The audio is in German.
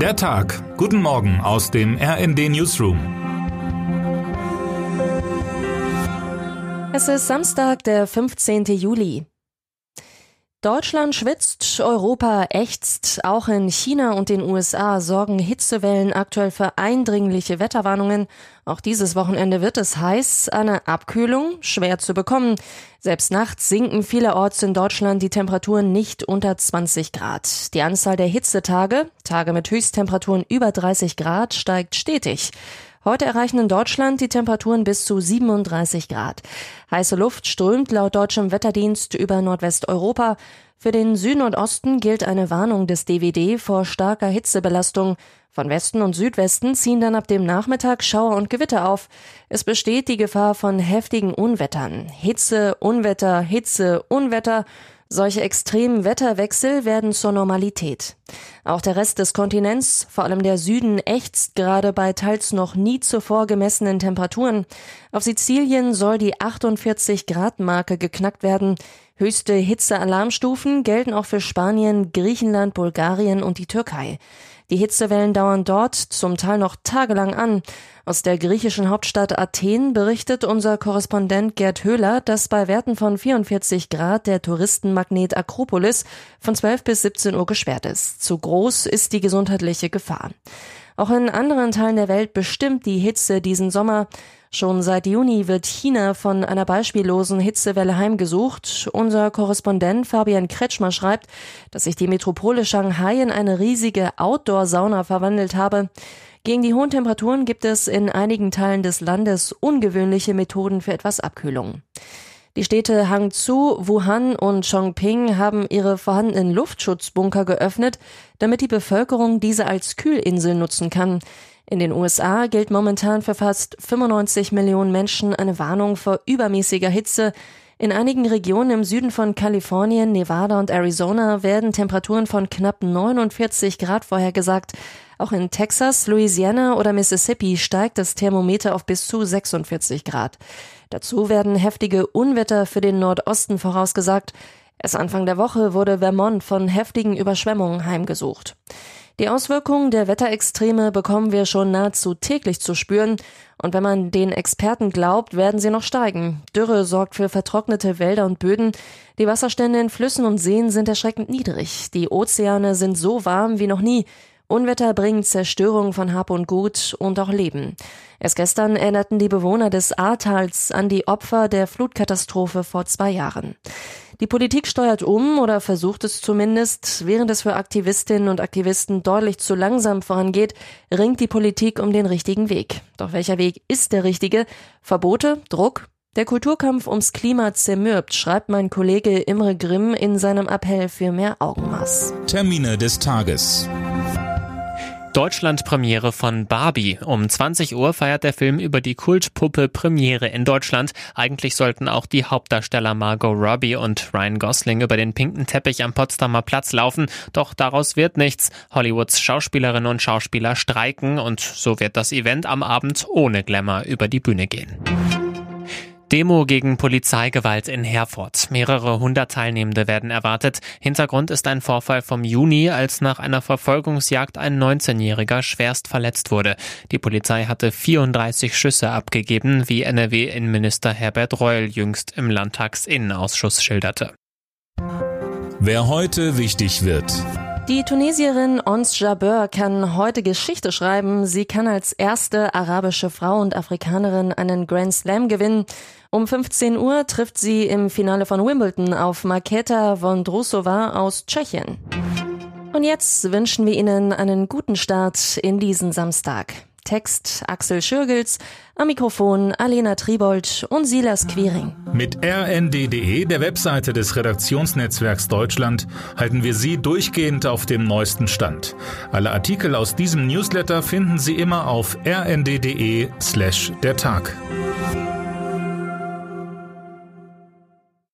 Der Tag. Guten Morgen aus dem RND Newsroom. Es ist Samstag, der 15. Juli. Deutschland schwitzt, Europa ächzt. Auch in China und den USA sorgen Hitzewellen aktuell für eindringliche Wetterwarnungen. Auch dieses Wochenende wird es heiß. Eine Abkühlung schwer zu bekommen. Selbst nachts sinken vielerorts in Deutschland die Temperaturen nicht unter 20 Grad. Die Anzahl der Hitzetage, Tage mit Höchsttemperaturen über 30 Grad, steigt stetig. Heute erreichen in Deutschland die Temperaturen bis zu 37 Grad. Heiße Luft strömt laut deutschem Wetterdienst über Nordwesteuropa. Für den Süden und Osten gilt eine Warnung des DWD vor starker Hitzebelastung. Von Westen und Südwesten ziehen dann ab dem Nachmittag Schauer und Gewitter auf. Es besteht die Gefahr von heftigen Unwettern. Hitze, Unwetter, Hitze, Unwetter. Solche extremen Wetterwechsel werden zur Normalität. Auch der Rest des Kontinents, vor allem der Süden, ächzt gerade bei teils noch nie zuvor gemessenen Temperaturen. Auf Sizilien soll die 48 Grad Marke geknackt werden. Höchste Hitzealarmstufen gelten auch für Spanien, Griechenland, Bulgarien und die Türkei. Die Hitzewellen dauern dort zum Teil noch tagelang an. Aus der griechischen Hauptstadt Athen berichtet unser Korrespondent Gerd Höhler, dass bei Werten von 44 Grad der Touristenmagnet Akropolis von 12 bis 17 Uhr gesperrt ist. Zu groß ist die gesundheitliche Gefahr. Auch in anderen Teilen der Welt bestimmt die Hitze diesen Sommer. Schon seit Juni wird China von einer beispiellosen Hitzewelle heimgesucht. Unser Korrespondent Fabian Kretschmer schreibt, dass sich die Metropole Shanghai in eine riesige Outdoor-Sauna verwandelt habe. Gegen die hohen Temperaturen gibt es in einigen Teilen des Landes ungewöhnliche Methoden für etwas Abkühlung. Die Städte Hangzhou, Wuhan und Chongping haben ihre vorhandenen Luftschutzbunker geöffnet, damit die Bevölkerung diese als Kühlinsel nutzen kann. In den USA gilt momentan für fast 95 Millionen Menschen eine Warnung vor übermäßiger Hitze. In einigen Regionen im Süden von Kalifornien, Nevada und Arizona werden Temperaturen von knapp 49 Grad vorhergesagt. Auch in Texas, Louisiana oder Mississippi steigt das Thermometer auf bis zu 46 Grad. Dazu werden heftige Unwetter für den Nordosten vorausgesagt. Erst Anfang der Woche wurde Vermont von heftigen Überschwemmungen heimgesucht. Die Auswirkungen der Wetterextreme bekommen wir schon nahezu täglich zu spüren. Und wenn man den Experten glaubt, werden sie noch steigen. Dürre sorgt für vertrocknete Wälder und Böden. Die Wasserstände in Flüssen und Seen sind erschreckend niedrig. Die Ozeane sind so warm wie noch nie. Unwetter bringen Zerstörung von Hab und Gut und auch Leben. Erst gestern erinnerten die Bewohner des Ahrtals an die Opfer der Flutkatastrophe vor zwei Jahren. Die Politik steuert um oder versucht es zumindest. Während es für Aktivistinnen und Aktivisten deutlich zu langsam vorangeht, ringt die Politik um den richtigen Weg. Doch welcher Weg ist der richtige? Verbote? Druck? Der Kulturkampf ums Klima zermürbt, schreibt mein Kollege Imre Grimm in seinem Appell für mehr Augenmaß. Termine des Tages. Deutschland-Premiere von Barbie. Um 20 Uhr feiert der Film über die Kultpuppe Premiere in Deutschland. Eigentlich sollten auch die Hauptdarsteller Margot Robbie und Ryan Gosling über den pinken Teppich am Potsdamer Platz laufen, doch daraus wird nichts. Hollywoods Schauspielerinnen und Schauspieler streiken und so wird das Event am Abend ohne Glamour über die Bühne gehen. Demo gegen Polizeigewalt in Herford. Mehrere hundert Teilnehmende werden erwartet. Hintergrund ist ein Vorfall vom Juni, als nach einer Verfolgungsjagd ein 19-Jähriger schwerst verletzt wurde. Die Polizei hatte 34 Schüsse abgegeben, wie NRW-Innenminister Herbert Reul jüngst im Landtagsinnenausschuss schilderte. Wer heute wichtig wird. Die Tunesierin Ons Jabeur kann heute Geschichte schreiben. Sie kann als erste arabische Frau und Afrikanerin einen Grand Slam gewinnen. Um 15 Uhr trifft sie im Finale von Wimbledon auf Marketa Vondrusova aus Tschechien. Und jetzt wünschen wir Ihnen einen guten Start in diesen Samstag. Text Axel Schürgels, am Mikrofon Alena Tribold und Silas Quiring. Mit rnd.de, der Webseite des Redaktionsnetzwerks Deutschland, halten wir Sie durchgehend auf dem neuesten Stand. Alle Artikel aus diesem Newsletter finden Sie immer auf rnd.de slash der Tag.